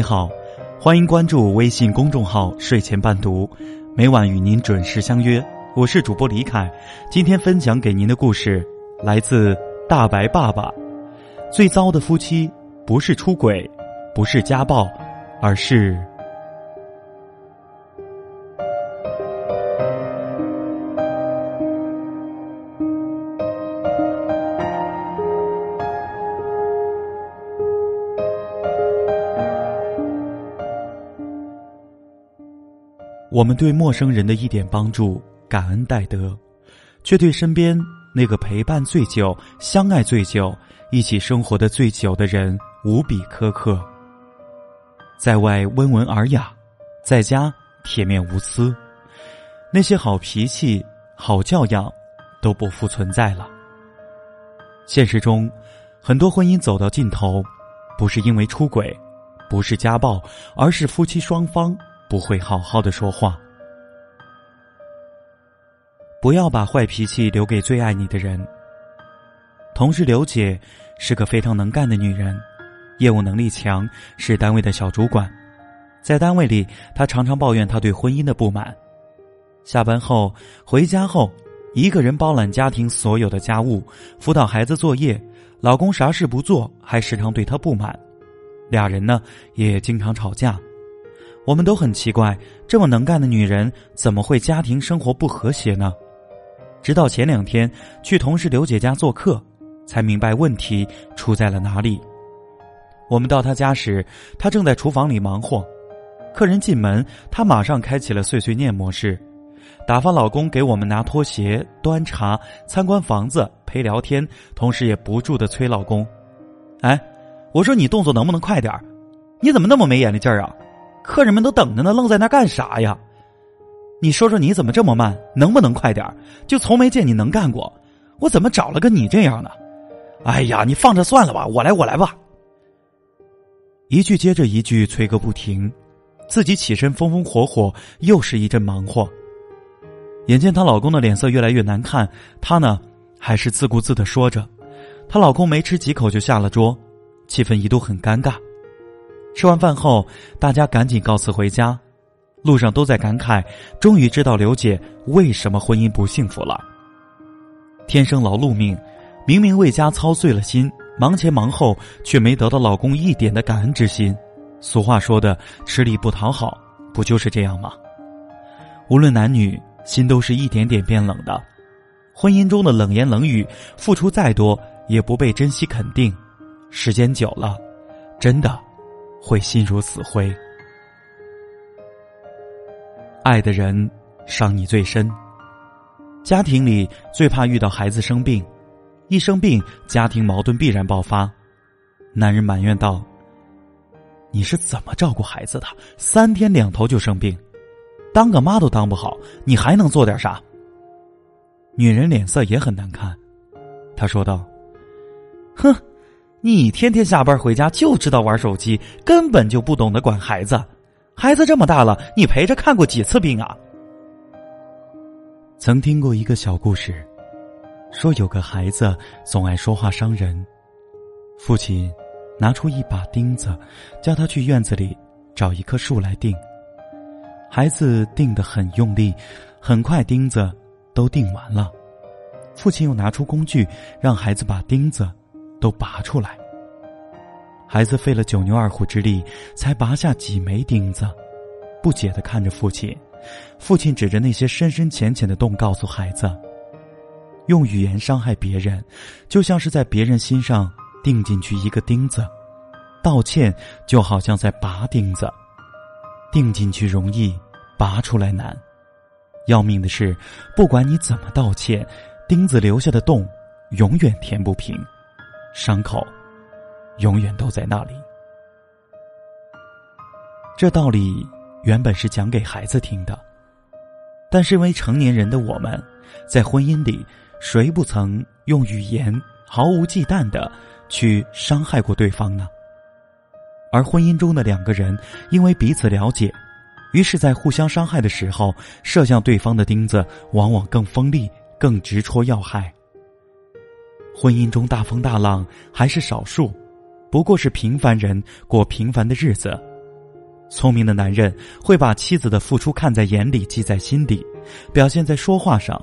你好，欢迎关注微信公众号“睡前伴读”，每晚与您准时相约。我是主播李凯，今天分享给您的故事来自大白爸爸。最糟的夫妻不是出轨，不是家暴，而是……我们对陌生人的一点帮助感恩戴德，却对身边那个陪伴最久、相爱最久、一起生活的最久的人无比苛刻。在外温文尔雅，在家铁面无私，那些好脾气、好教养都不复存在了。现实中，很多婚姻走到尽头，不是因为出轨，不是家暴，而是夫妻双方。不会好好的说话。不要把坏脾气留给最爱你的人。同事刘姐是个非常能干的女人，业务能力强，是单位的小主管。在单位里，她常常抱怨她对婚姻的不满。下班后回家后，一个人包揽家庭所有的家务，辅导孩子作业，老公啥事不做，还时常对她不满。俩人呢，也经常吵架。我们都很奇怪，这么能干的女人怎么会家庭生活不和谐呢？直到前两天去同事刘姐家做客，才明白问题出在了哪里。我们到她家时，她正在厨房里忙活。客人进门，她马上开启了碎碎念模式，打发老公给我们拿拖鞋、端茶、参观房子、陪聊天，同时也不住的催老公：“哎，我说你动作能不能快点儿你怎么那么没眼力劲儿啊？”客人们都等着呢，愣在那干啥呀？你说说你怎么这么慢？能不能快点就从没见你能干过，我怎么找了个你这样的？哎呀，你放着算了吧，我来，我来吧。一句接着一句催个不停，自己起身风风火火，又是一阵忙活。眼见她老公的脸色越来越难看，她呢还是自顾自的说着。她老公没吃几口就下了桌，气氛一度很尴尬。吃完饭后，大家赶紧告辞回家，路上都在感慨，终于知道刘姐为什么婚姻不幸福了。天生劳碌命，明明为家操碎了心，忙前忙后，却没得到老公一点的感恩之心。俗话说的“吃力不讨好”，不就是这样吗？无论男女，心都是一点点变冷的。婚姻中的冷言冷语，付出再多也不被珍惜肯定，时间久了，真的。会心如死灰，爱的人伤你最深。家庭里最怕遇到孩子生病，一生病，家庭矛盾必然爆发。男人埋怨道：“你是怎么照顾孩子的？三天两头就生病，当个妈都当不好，你还能做点啥？”女人脸色也很难看，她说道：“哼。”你天天下班回家就知道玩手机，根本就不懂得管孩子。孩子这么大了，你陪着看过几次病啊？曾听过一个小故事，说有个孩子总爱说话伤人，父亲拿出一把钉子，叫他去院子里找一棵树来钉。孩子钉得很用力，很快钉子都钉完了。父亲又拿出工具，让孩子把钉子。都拔出来。孩子费了九牛二虎之力，才拔下几枚钉子，不解的看着父亲。父亲指着那些深深浅浅的洞，告诉孩子：“用语言伤害别人，就像是在别人心上钉进去一个钉子；道歉就好像在拔钉子，钉进去容易，拔出来难。要命的是，不管你怎么道歉，钉子留下的洞永远填不平。”伤口，永远都在那里。这道理原本是讲给孩子听的，但身为成年人的我们，在婚姻里，谁不曾用语言毫无忌惮的去伤害过对方呢？而婚姻中的两个人，因为彼此了解，于是，在互相伤害的时候，射向对方的钉子往往更锋利，更直戳要害。婚姻中大风大浪还是少数，不过是平凡人过平凡的日子，聪明的男人会把妻子的付出看在眼里，记在心底，表现在说话上。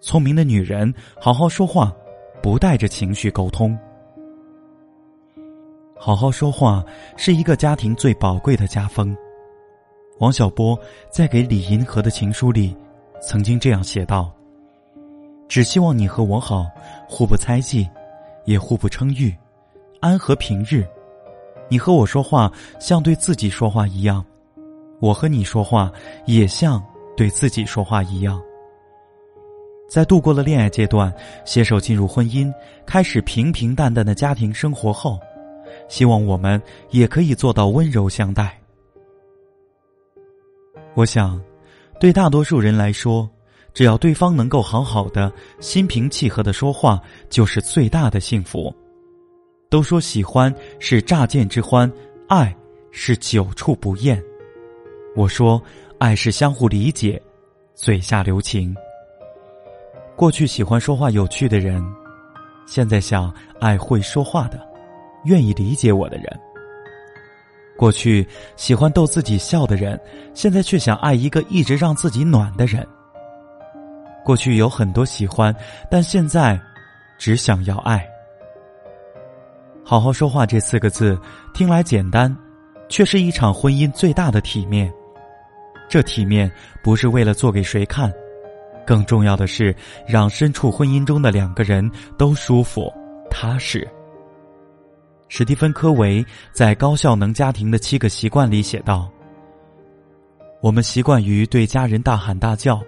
聪明的女人好好说话，不带着情绪沟通。好好说话是一个家庭最宝贵的家风。王小波在给李银河的情书里，曾经这样写道：“只希望你和我好，互不猜忌，也互不称誉，安和平日。你和我说话像对自己说话一样，我和你说话也像对自己说话一样。”在度过了恋爱阶段，携手进入婚姻，开始平平淡淡的家庭生活后，希望我们也可以做到温柔相待。我想，对大多数人来说，只要对方能够好好的、心平气和的说话，就是最大的幸福。都说喜欢是乍见之欢，爱是久处不厌。我说，爱是相互理解，嘴下留情。过去喜欢说话有趣的人，现在想爱会说话的、愿意理解我的人。过去喜欢逗自己笑的人，现在却想爱一个一直让自己暖的人。过去有很多喜欢，但现在只想要爱。好好说话这四个字听来简单，却是一场婚姻最大的体面。这体面不是为了做给谁看。更重要的是，让身处婚姻中的两个人都舒服、踏实。史蒂芬·科维在《高效能家庭的七个习惯》里写道：“我们习惯于对家人大喊大叫，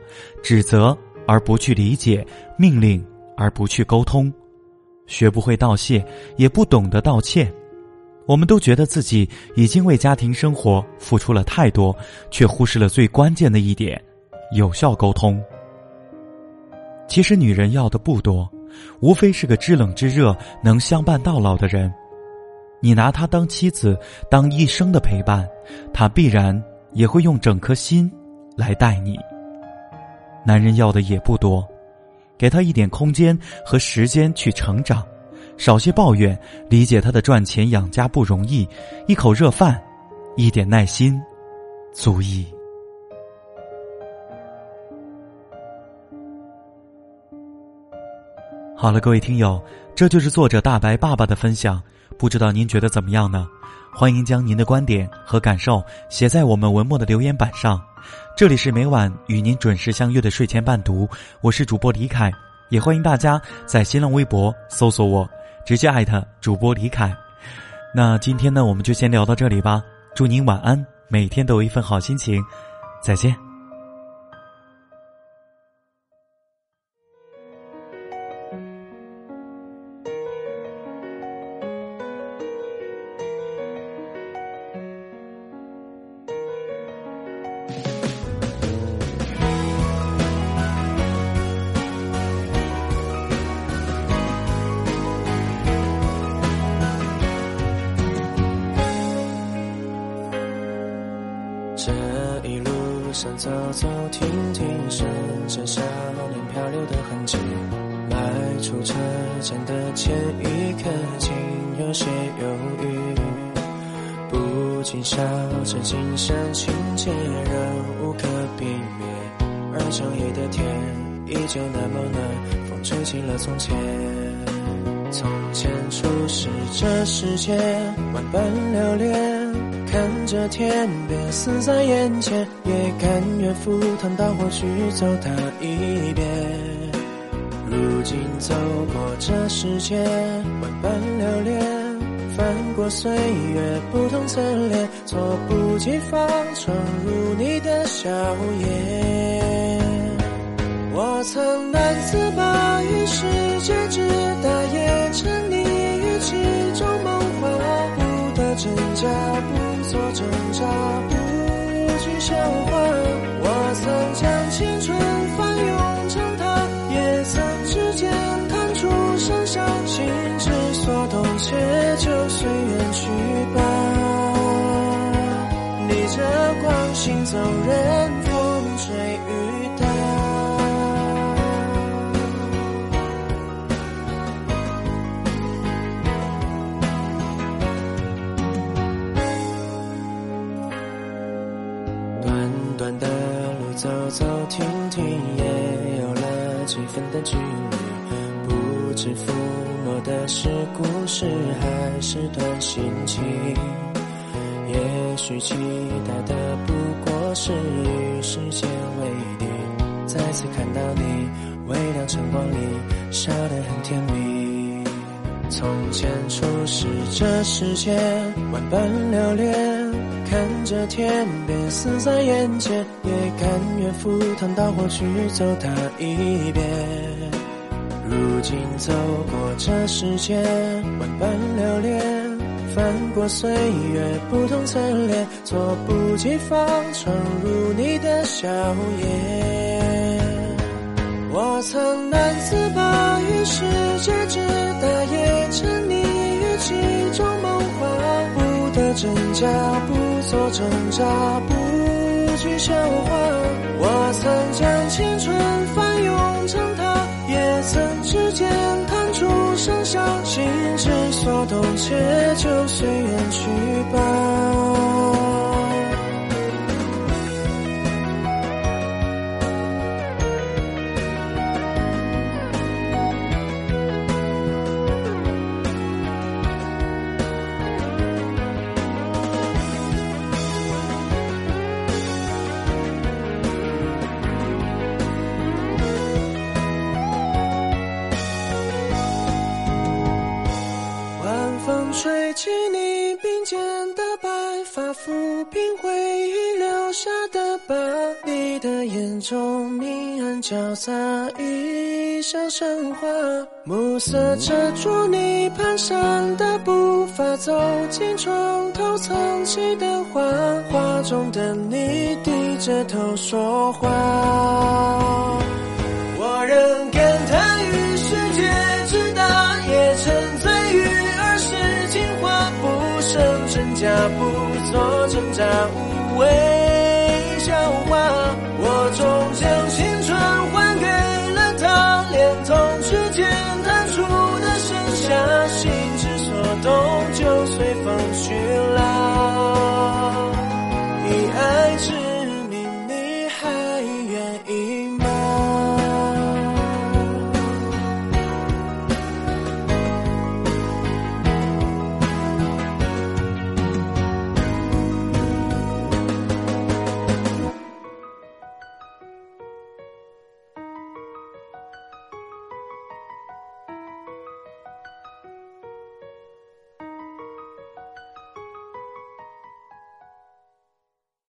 指责而不去理解，命令而不去沟通，学不会道谢，也不懂得道歉。我们都觉得自己已经为家庭生活付出了太多，却忽视了最关键的一点：有效沟通。”其实女人要的不多，无非是个知冷知热、能相伴到老的人。你拿她当妻子，当一生的陪伴，她必然也会用整颗心来待你。男人要的也不多，给他一点空间和时间去成长，少些抱怨，理解他的赚钱养家不容易，一口热饭，一点耐心，足矣。好了，各位听友，这就是作者大白爸爸的分享，不知道您觉得怎么样呢？欢迎将您的观点和感受写在我们文末的留言板上。这里是每晚与您准时相约的睡前伴读，我是主播李凯，也欢迎大家在新浪微博搜索我，直接艾特主播李凯。那今天呢，我们就先聊到这里吧。祝您晚安，每天都有一份好心情，再见。想走走停停，顺着少年漂流的痕迹，迈出车站的前一刻，竟有些犹豫。不禁笑着，今生情节仍无可避免，而长夜的天依旧那么暖，风吹起了从前。从前初识这世界，万般留恋。看着天边死在眼前，也甘愿赴汤蹈火去走它一遍。如今走过这世界，万般留恋，翻过岁月不同侧脸，猝不及防闯入你的笑颜。我曾难自拔他，不惧笑话。我曾将青春翻涌成她，也曾指尖弹出盛夏，心之所动，且就随的距离，不知抚摸的是故事还是段心情。也许期待的不过是与时间为敌。再次看到你，微亮晨光里笑得很甜蜜。从前初识这世间，万般留恋，看着天边死在眼前，也甘愿赴汤蹈火去走它一遍。如今走过这世间，万般留恋。翻过岁月不同侧脸，猝不及防闯入你的笑颜。我曾难自拔于世界之大，也沉溺于其中梦话。不得真假，不做挣扎，不惧笑话。我曾将青春翻涌成她，也曾指尖弹出盛夏，心之所动，且就随缘去吧。的疤。你的眼中明暗交杂，一笑生花。暮色遮住你蹒跚的步伐，走进床头藏起的画，画中的你低着头说话。我仍感叹于世界之大，也沉醉于儿时情话，不生真假，不做挣扎，无谓。终将青春还给了他，连同指尖弹出的盛夏，心之所动，就随风去了